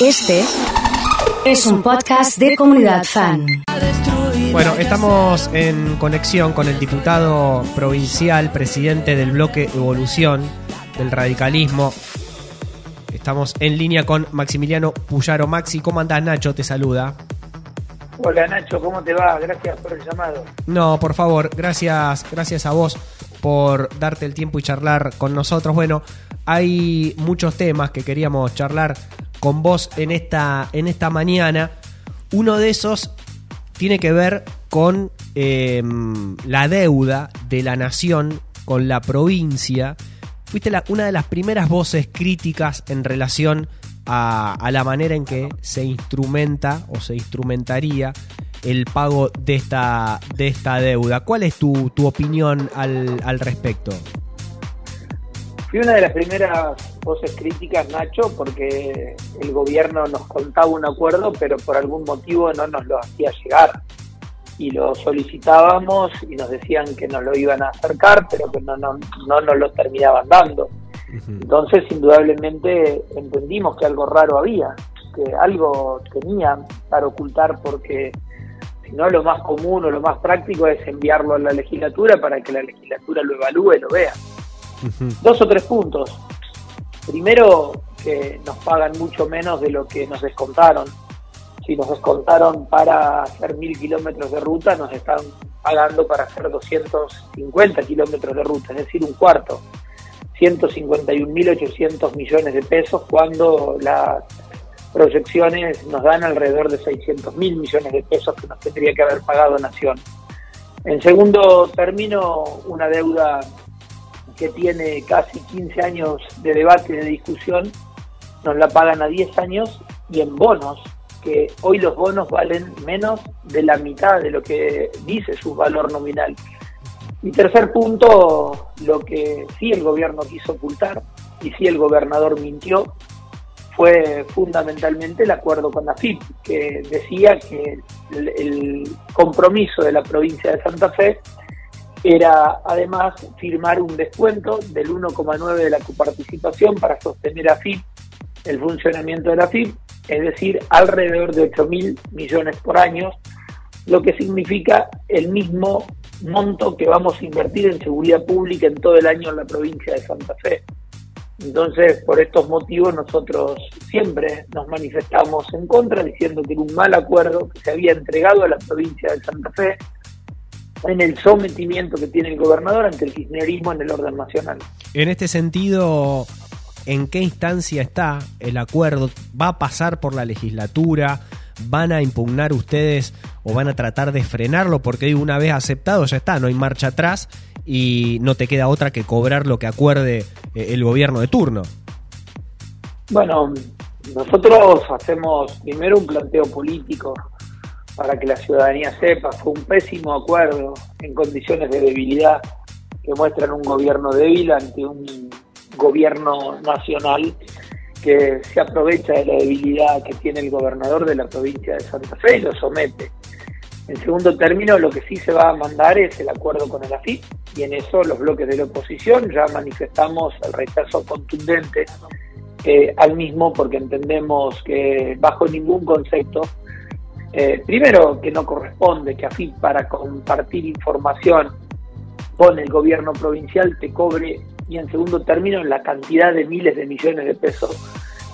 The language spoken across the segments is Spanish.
Este es un podcast de comunidad fan. Bueno, estamos en conexión con el diputado provincial, presidente del bloque Evolución del radicalismo. Estamos en línea con Maximiliano Puyaro. Maxi, ¿cómo andás? Nacho te saluda. Hola Nacho, ¿cómo te va? Gracias por el llamado. No, por favor, gracias, gracias a vos por darte el tiempo y charlar con nosotros. Bueno, hay muchos temas que queríamos charlar con vos en esta, en esta mañana. Uno de esos tiene que ver con em, la deuda de la nación con la provincia. Fuiste una de las primeras voces críticas en relación a, la manera en que se instrumenta o se instrumentaría el pago de esta, de esta deuda. ¿Cuál es tu, tu opinión al, al respecto? Fui una de las primeras voces críticas, Nacho, porque el gobierno nos contaba un acuerdo, pero por algún motivo no nos lo hacía llegar. Y lo solicitábamos y nos decían que nos lo iban a acercar, pero que no, no, no nos lo terminaban dando. Entonces, indudablemente, entendimos que algo raro había, que algo tenían para ocultar, porque si no, lo más común o lo más práctico es enviarlo a la legislatura para que la legislatura lo evalúe y lo vea. Dos o tres puntos. Primero, que nos pagan mucho menos de lo que nos descontaron. Si nos descontaron para hacer mil kilómetros de ruta, nos están pagando para hacer 250 kilómetros de ruta, es decir, un cuarto. 151.800 millones de pesos cuando las proyecciones nos dan alrededor de 600.000 millones de pesos que nos tendría que haber pagado Nación. En segundo término, una deuda que tiene casi 15 años de debate de discusión, nos la pagan a 10 años y en bonos, que hoy los bonos valen menos de la mitad de lo que dice su valor nominal. Y tercer punto, lo que sí el gobierno quiso ocultar y sí el gobernador mintió, fue fundamentalmente el acuerdo con la FIP, que decía que el compromiso de la provincia de Santa Fe era además firmar un descuento del 1,9 de la coparticipación para sostener a FIP el funcionamiento de la FIP, es decir, alrededor de 8 mil millones por año, lo que significa el mismo monto que vamos a invertir en seguridad pública en todo el año en la provincia de Santa Fe. Entonces, por estos motivos, nosotros siempre nos manifestamos en contra, diciendo que era un mal acuerdo que se había entregado a la provincia de Santa Fe, en el sometimiento que tiene el gobernador ante el kirchnerismo en el orden nacional. En este sentido, ¿en qué instancia está el acuerdo? ¿Va a pasar por la legislatura? ¿Van a impugnar ustedes o van a tratar de frenarlo? Porque una vez aceptado ya está, no hay marcha atrás y no te queda otra que cobrar lo que acuerde eh, el gobierno de turno. Bueno, nosotros hacemos primero un planteo político para que la ciudadanía sepa, fue un pésimo acuerdo en condiciones de debilidad que muestran un gobierno débil ante un gobierno nacional que se aprovecha de la debilidad que tiene el gobernador de la provincia de Santa Fe y lo somete. En segundo término, lo que sí se va a mandar es el acuerdo con el AFIP y en eso los bloques de la oposición ya manifestamos el rechazo contundente eh, al mismo porque entendemos que bajo ningún concepto eh, primero, que no corresponde que AFIP para compartir información con el gobierno provincial te cobre y en segundo término la cantidad de miles de millones de pesos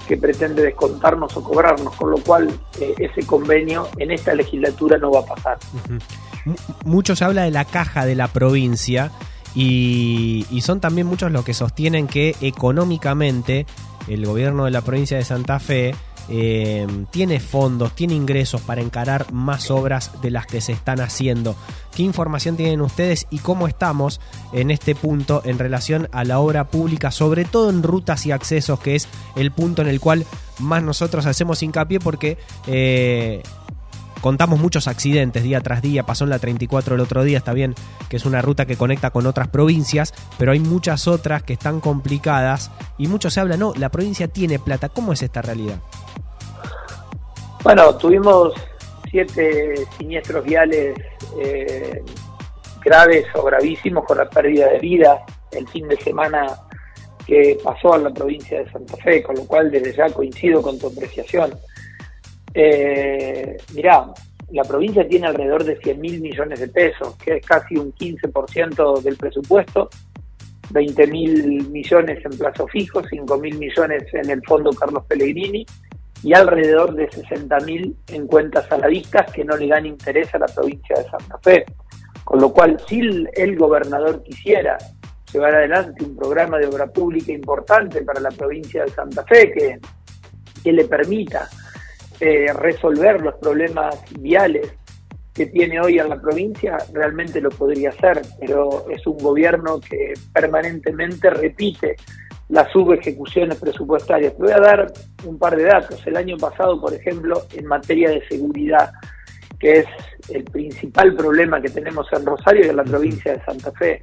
que pretende descontarnos o cobrarnos, con lo cual eh, ese convenio en esta legislatura no va a pasar. Mucho se habla de la caja de la provincia y, y son también muchos los que sostienen que económicamente el gobierno de la provincia de Santa Fe eh, tiene fondos, tiene ingresos para encarar más obras de las que se están haciendo. ¿Qué información tienen ustedes y cómo estamos en este punto en relación a la obra pública, sobre todo en rutas y accesos, que es el punto en el cual más nosotros hacemos hincapié porque... Eh, contamos muchos accidentes día tras día, pasó en la 34 el otro día, está bien que es una ruta que conecta con otras provincias, pero hay muchas otras que están complicadas y mucho se habla, no, la provincia tiene plata, ¿cómo es esta realidad? Bueno, tuvimos siete siniestros viales eh, graves o gravísimos con la pérdida de vida el fin de semana que pasó a la provincia de Santa Fe, con lo cual desde ya coincido con tu apreciación. Eh, mirá, la provincia tiene alrededor de 100 mil millones de pesos, que es casi un 15% del presupuesto, 20 mil millones en plazo fijo, 5 mil millones en el fondo Carlos Pellegrini y alrededor de 60 mil en cuentas a la vista que no le dan interés a la provincia de Santa Fe. Con lo cual, si el gobernador quisiera llevar adelante un programa de obra pública importante para la provincia de Santa Fe que, que le permita eh, resolver los problemas viales que tiene hoy en la provincia, realmente lo podría hacer, pero es un gobierno que permanentemente repite las subejecuciones presupuestarias. Te voy a dar un par de datos. El año pasado, por ejemplo, en materia de seguridad, que es el principal problema que tenemos en Rosario y en la provincia de Santa Fe,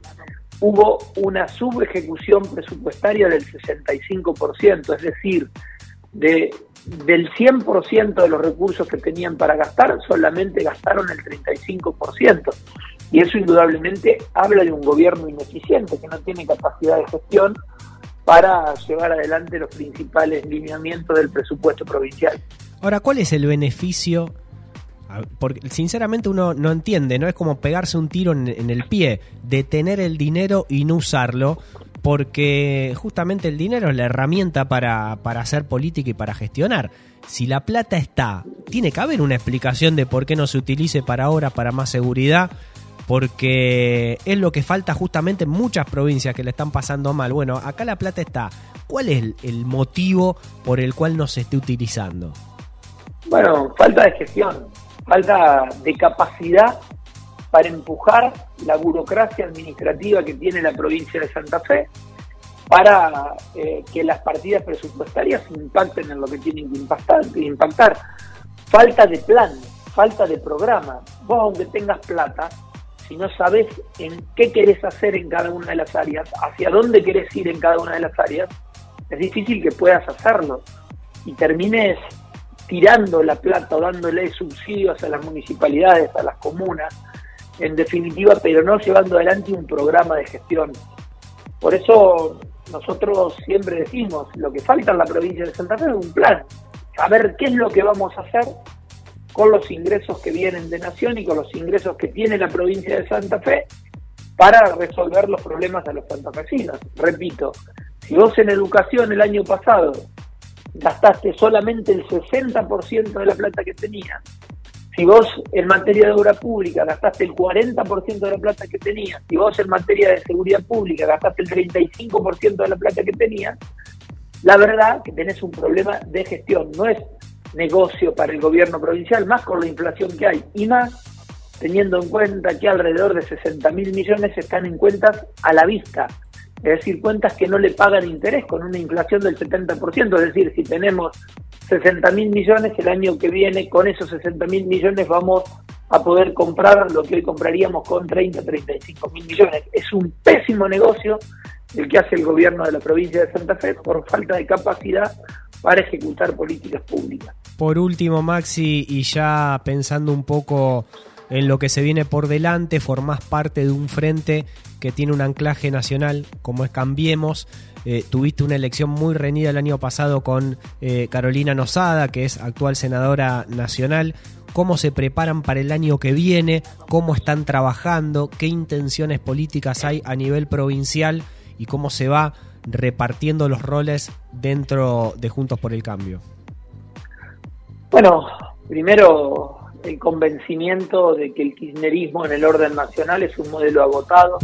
hubo una subejecución presupuestaria del 65%, es decir, de, del 100% de los recursos que tenían para gastar, solamente gastaron el 35%. Y eso indudablemente habla de un gobierno ineficiente que no tiene capacidad de gestión para llevar adelante los principales lineamientos del presupuesto provincial. Ahora, ¿cuál es el beneficio porque sinceramente uno no entiende, ¿no? Es como pegarse un tiro en, el pie, de tener el dinero y no usarlo, porque justamente el dinero es la herramienta para, para hacer política y para gestionar. Si la plata está, tiene que haber una explicación de por qué no se utilice para ahora, para más seguridad, porque es lo que falta justamente en muchas provincias que le están pasando mal. Bueno, acá la plata está. ¿Cuál es el motivo por el cual no se esté utilizando? Bueno, falta de gestión falta de capacidad para empujar la burocracia administrativa que tiene la provincia de Santa Fe para eh, que las partidas presupuestarias impacten en lo que tienen que impactar, impactar. Falta de plan, falta de programa. Vos aunque tengas plata, si no sabes en qué querés hacer en cada una de las áreas, hacia dónde querés ir en cada una de las áreas, es difícil que puedas hacerlo y termines tirando la plata o dándole subsidios a las municipalidades, a las comunas, en definitiva, pero no llevando adelante un programa de gestión. Por eso nosotros siempre decimos, lo que falta en la provincia de Santa Fe es un plan, saber qué es lo que vamos a hacer con los ingresos que vienen de Nación y con los ingresos que tiene la provincia de Santa Fe para resolver los problemas de los santafesinos. Repito, si vos en educación el año pasado gastaste solamente el 60% de la plata que tenías. Si vos en materia de obra pública gastaste el 40% de la plata que tenías, si vos en materia de seguridad pública gastaste el 35% de la plata que tenías, la verdad que tenés un problema de gestión. No es negocio para el gobierno provincial, más con la inflación que hay. Y más teniendo en cuenta que alrededor de 60 mil millones están en cuentas a la vista, es decir, cuentas que no le pagan interés con una inflación del 70%, es decir, si tenemos 60 mil millones, el año que viene con esos 60 mil millones vamos a poder comprar lo que hoy compraríamos con 30, 35 mil millones. Es un pésimo negocio el que hace el gobierno de la provincia de Santa Fe por falta de capacidad para ejecutar políticas públicas. Por último, Maxi, y ya pensando un poco en lo que se viene por delante, formás parte de un frente que tiene un anclaje nacional como es Cambiemos. Eh, tuviste una elección muy reñida el año pasado con eh, Carolina Nosada, que es actual senadora nacional. ¿Cómo se preparan para el año que viene? ¿Cómo están trabajando? ¿Qué intenciones políticas hay a nivel provincial? ¿Y cómo se va repartiendo los roles dentro de Juntos por el Cambio? Bueno, primero el convencimiento de que el kirchnerismo en el orden nacional es un modelo agotado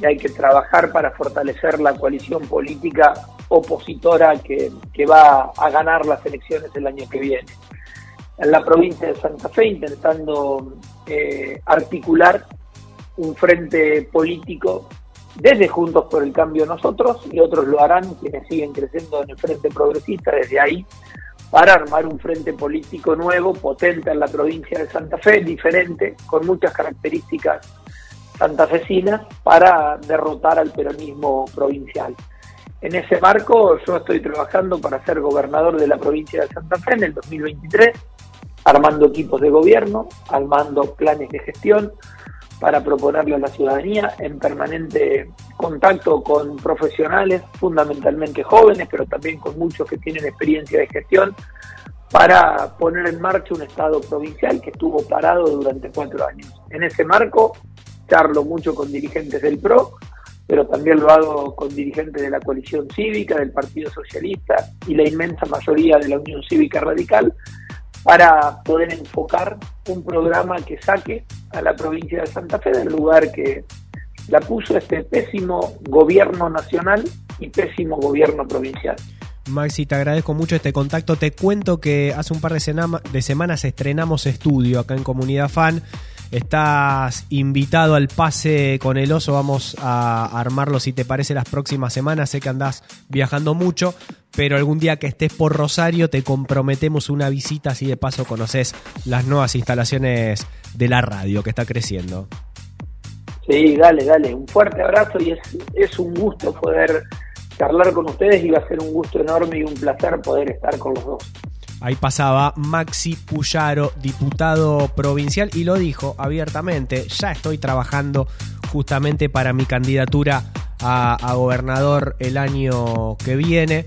y hay que trabajar para fortalecer la coalición política opositora que, va a ganar las elecciones el año que viene. En la provincia de Santa Fe intentando eh, articular un frente político desde Juntos por el Cambio nosotros y otros lo harán quienes siguen creciendo en el frente progresista desde ahí para armar un frente político nuevo, potente en la provincia de Santa Fe, diferente, con muchas características santafesinas, para derrotar al peronismo provincial. En ese marco yo estoy trabajando para ser gobernador de la provincia de Santa Fe en el 2023, armando equipos de gobierno, armando planes de gestión para proponerle a la ciudadanía en permanente contacto con profesionales, fundamentalmente jóvenes, pero también con muchos que tienen experiencia de gestión, para poner en marcha un Estado provincial que estuvo parado durante cuatro años. En ese marco, charlo mucho con dirigentes del PRO, pero también lo hago con dirigentes de la coalición cívica, del Partido Socialista y la inmensa mayoría de la Unión Cívica Radical, para poder enfocar un programa que saque a la provincia de Santa Fe del lugar que la puso este pésimo gobierno nacional y pésimo gobierno provincial. Maxi, te agradezco mucho este contacto. Te cuento que hace un par de, de semanas estrenamos estudio acá en Comunidad Fan. Estás invitado al pase con el oso. Vamos a armarlo si te parece las próximas semanas. Sé que andás viajando mucho, pero algún día que estés por Rosario te comprometemos una visita así de paso conoces las nuevas instalaciones de la radio que está creciendo. Sí, dale, dale. Un fuerte abrazo y es, es un gusto poder charlar con ustedes y va a ser un gusto enorme y un placer poder estar con los dos. Ahí pasaba Maxi Puyaro, diputado provincial, y lo dijo abiertamente, ya estoy trabajando justamente para mi candidatura a, a gobernador el año que viene.